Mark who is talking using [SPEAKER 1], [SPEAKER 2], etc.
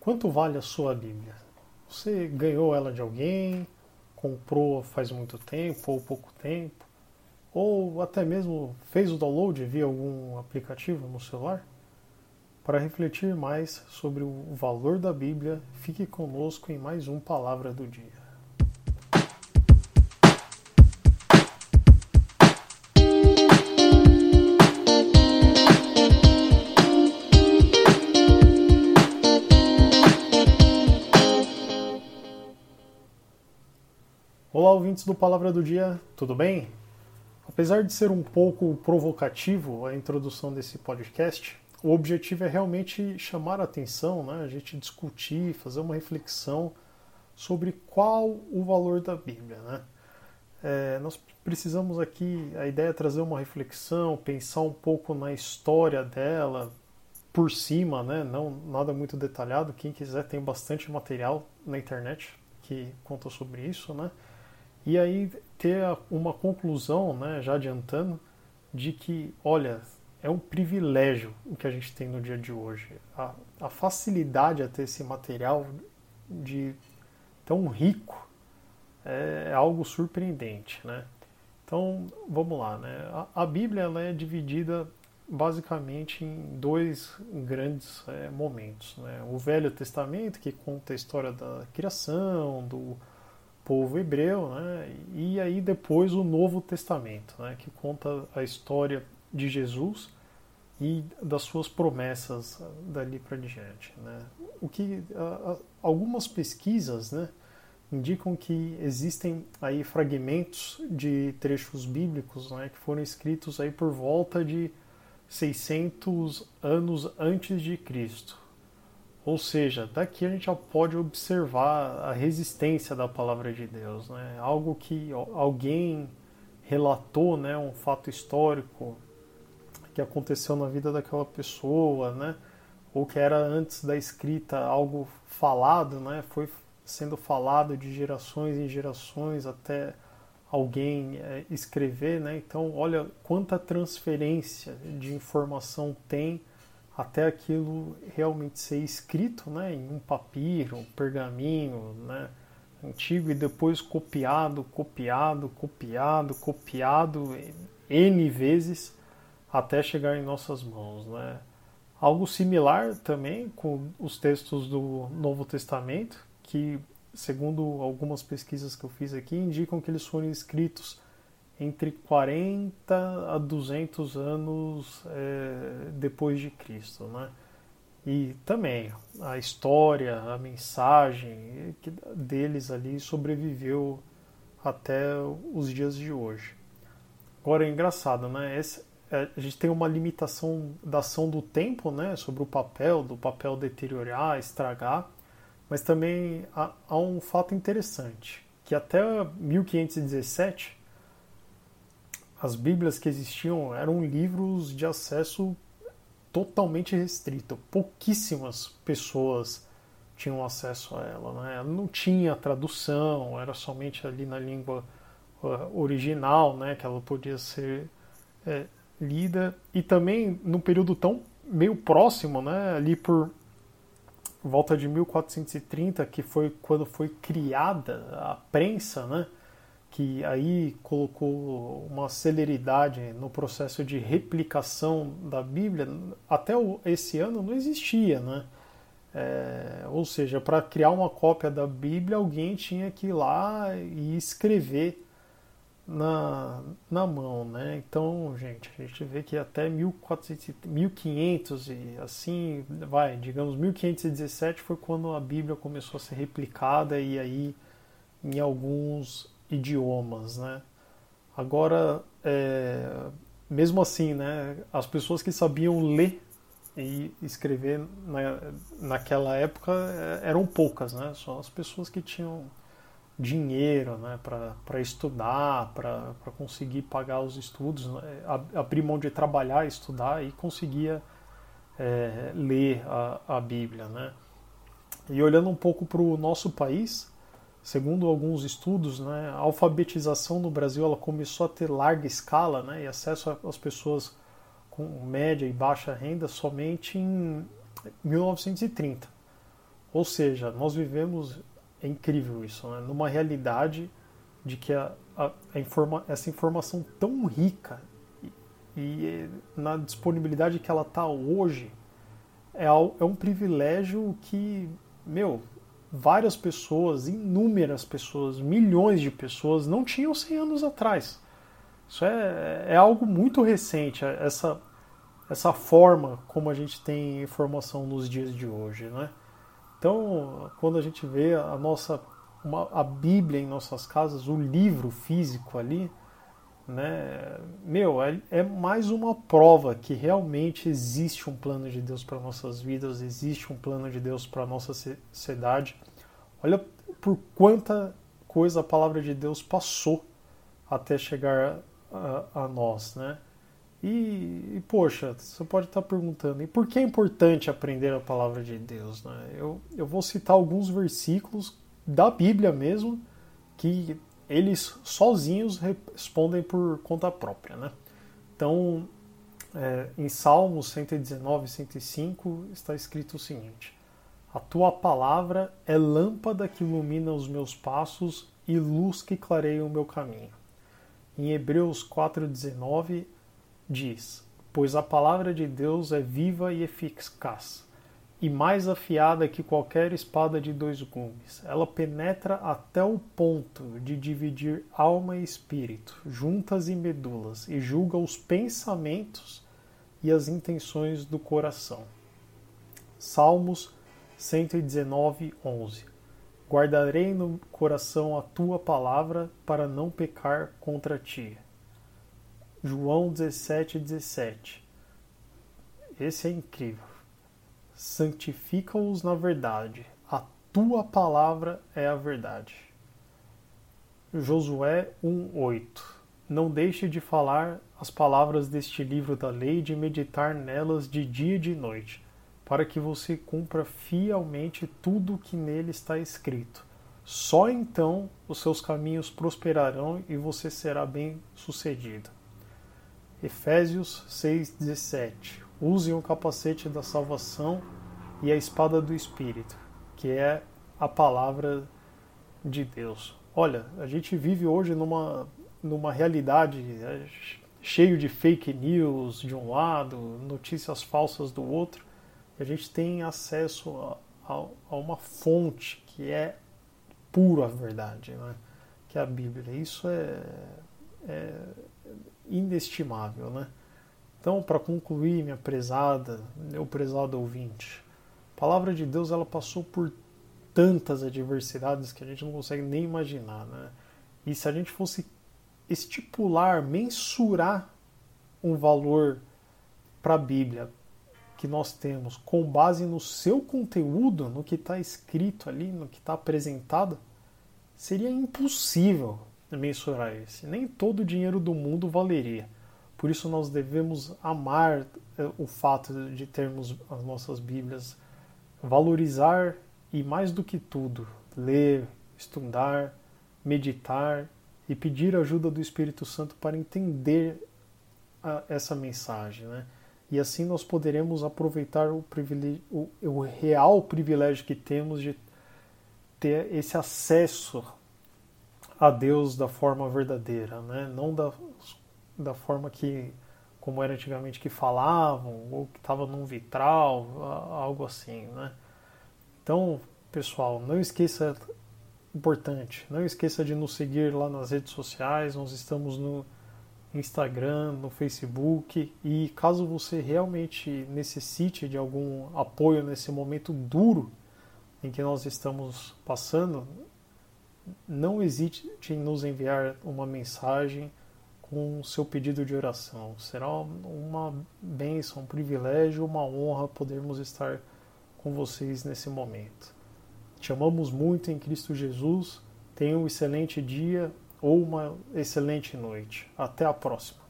[SPEAKER 1] Quanto vale a sua Bíblia? Você ganhou ela de alguém? Comprou faz muito tempo ou pouco tempo? Ou até mesmo fez o download via algum aplicativo no celular? Para refletir mais sobre o valor da Bíblia, fique conosco em mais um Palavra do Dia. Ouvintes do Palavra do Dia, tudo bem? Apesar de ser um pouco provocativo a introdução desse podcast, o objetivo é realmente chamar a atenção, né? a gente discutir, fazer uma reflexão sobre qual o valor da Bíblia. Né? É, nós precisamos aqui, a ideia é trazer uma reflexão, pensar um pouco na história dela, por cima, né? não nada muito detalhado. Quem quiser tem bastante material na internet que conta sobre isso, né? E aí ter uma conclusão, né, já adiantando, de que, olha, é um privilégio o que a gente tem no dia de hoje. A, a facilidade a ter esse material de tão rico é, é algo surpreendente, né? Então, vamos lá, né? A, a Bíblia ela é dividida basicamente em dois grandes é, momentos, né? O Velho Testamento, que conta a história da criação, do povo hebreu, né? e aí depois o Novo Testamento, né? que conta a história de Jesus e das suas promessas dali para diante. Né? O que algumas pesquisas né, indicam que existem aí fragmentos de trechos bíblicos né, que foram escritos aí por volta de 600 anos antes de Cristo. Ou seja, daqui a gente já pode observar a resistência da palavra de Deus, né? Algo que alguém relatou, né, um fato histórico que aconteceu na vida daquela pessoa, né? Ou que era antes da escrita algo falado, né? Foi sendo falado de gerações em gerações até alguém é, escrever, né? Então, olha quanta transferência de informação tem até aquilo realmente ser escrito né, em um papiro, um pergaminho né, antigo e depois copiado, copiado, copiado, copiado N vezes até chegar em nossas mãos. Né. Algo similar também com os textos do Novo Testamento, que, segundo algumas pesquisas que eu fiz aqui, indicam que eles foram escritos entre 40 a 200 anos é, depois de Cristo, né? E também a história, a mensagem deles ali sobreviveu até os dias de hoje. Agora é engraçado, né? Esse, é, a gente tem uma limitação da ação do tempo, né? Sobre o papel, do papel deteriorar, estragar, mas também há, há um fato interessante que até 1517 as Bíblias que existiam eram livros de acesso totalmente restrito. Pouquíssimas pessoas tinham acesso a ela. Né? Não tinha tradução, era somente ali na língua uh, original né, que ela podia ser é, lida. E também num período tão meio próximo, né, ali por volta de 1430, que foi quando foi criada a prensa, né? Que aí colocou uma celeridade no processo de replicação da Bíblia, até esse ano não existia, né? É, ou seja, para criar uma cópia da Bíblia, alguém tinha que ir lá e escrever na, na mão, né? Então, gente, a gente vê que até 1400, 1500 e assim, vai, digamos 1517 foi quando a Bíblia começou a ser replicada e aí em alguns idiomas, né? Agora, é, mesmo assim, né, as pessoas que sabiam ler e escrever na, naquela época é, eram poucas, né? Só as pessoas que tinham dinheiro, né, para estudar, para conseguir pagar os estudos, né? abrir mão de trabalhar, estudar e conseguia é, ler a, a Bíblia, né? E olhando um pouco para o nosso país, Segundo alguns estudos, né, a alfabetização no Brasil ela começou a ter larga escala né, e acesso às pessoas com média e baixa renda somente em 1930, Ou seja, nós vivemos, é incrível isso, né? numa realidade de que a, a, a informa, essa informação tão rica e, e na disponibilidade que ela está hoje é, é um privilégio que, meu, várias pessoas, inúmeras pessoas, milhões de pessoas não tinham 100 anos atrás. Isso é, é algo muito recente, essa, essa forma como a gente tem informação nos dias de hoje, né? Então, quando a gente vê a nossa uma, a Bíblia em nossas casas, o livro físico ali, né? Meu, é, é mais uma prova que realmente existe um plano de Deus para nossas vidas, existe um plano de Deus para nossa sociedade. Olha por quanta coisa a palavra de Deus passou até chegar a, a nós, né? E, e, poxa, você pode estar perguntando, e por que é importante aprender a palavra de Deus? Né? Eu, eu vou citar alguns versículos da Bíblia mesmo que eles sozinhos respondem por conta própria. Né? Então, é, em Salmos 119, 105 está escrito o seguinte: A tua palavra é lâmpada que ilumina os meus passos e luz que clareia o meu caminho. Em Hebreus 4,19 diz: Pois a palavra de Deus é viva e eficaz, e mais afiada que qualquer espada de dois gumes. Ela penetra até o ponto de dividir alma e espírito, juntas e medulas, e julga os pensamentos e as intenções do coração. Salmos 119, 11 Guardarei no coração a tua palavra para não pecar contra ti. João 17, 17. Esse é incrível. Santifica-os na verdade. A tua palavra é a verdade. Josué 1:8. Não deixe de falar as palavras deste livro da lei e de meditar nelas de dia e de noite para que você cumpra fielmente tudo o que nele está escrito. Só então os seus caminhos prosperarão e você será bem sucedido. Efésios 6,17 Usem o capacete da salvação e a espada do Espírito, que é a palavra de Deus. Olha, a gente vive hoje numa, numa realidade é, cheio de fake news de um lado, notícias falsas do outro, a gente tem acesso a, a, a uma fonte que é pura verdade, né? que é a Bíblia. Isso é, é inestimável, né? Então, para concluir, minha prezada, meu prezado ouvinte, a palavra de Deus ela passou por tantas adversidades que a gente não consegue nem imaginar, né? E se a gente fosse estipular, mensurar um valor para a Bíblia, que nós temos com base no seu conteúdo, no que está escrito ali, no que está apresentado, seria impossível mensurar esse. Nem todo o dinheiro do mundo valeria. Por isso nós devemos amar eh, o fato de termos as nossas Bíblias, valorizar e mais do que tudo, ler, estudar, meditar e pedir ajuda do Espírito Santo para entender a, essa mensagem, né? e assim nós poderemos aproveitar o, o, o real privilégio que temos de ter esse acesso a Deus da forma verdadeira, né? não da, da forma que, como era antigamente, que falavam, ou que estava num vitral, algo assim. Né? Então, pessoal, não esqueça, importante, não esqueça de nos seguir lá nas redes sociais, nós estamos no Instagram, no Facebook. E caso você realmente necessite de algum apoio nesse momento duro em que nós estamos passando, não hesite em nos enviar uma mensagem com o seu pedido de oração. Será uma bênção, um privilégio, uma honra podermos estar com vocês nesse momento. Te amamos muito em Cristo Jesus. Tenha um excelente dia ou uma excelente noite. Até a próxima.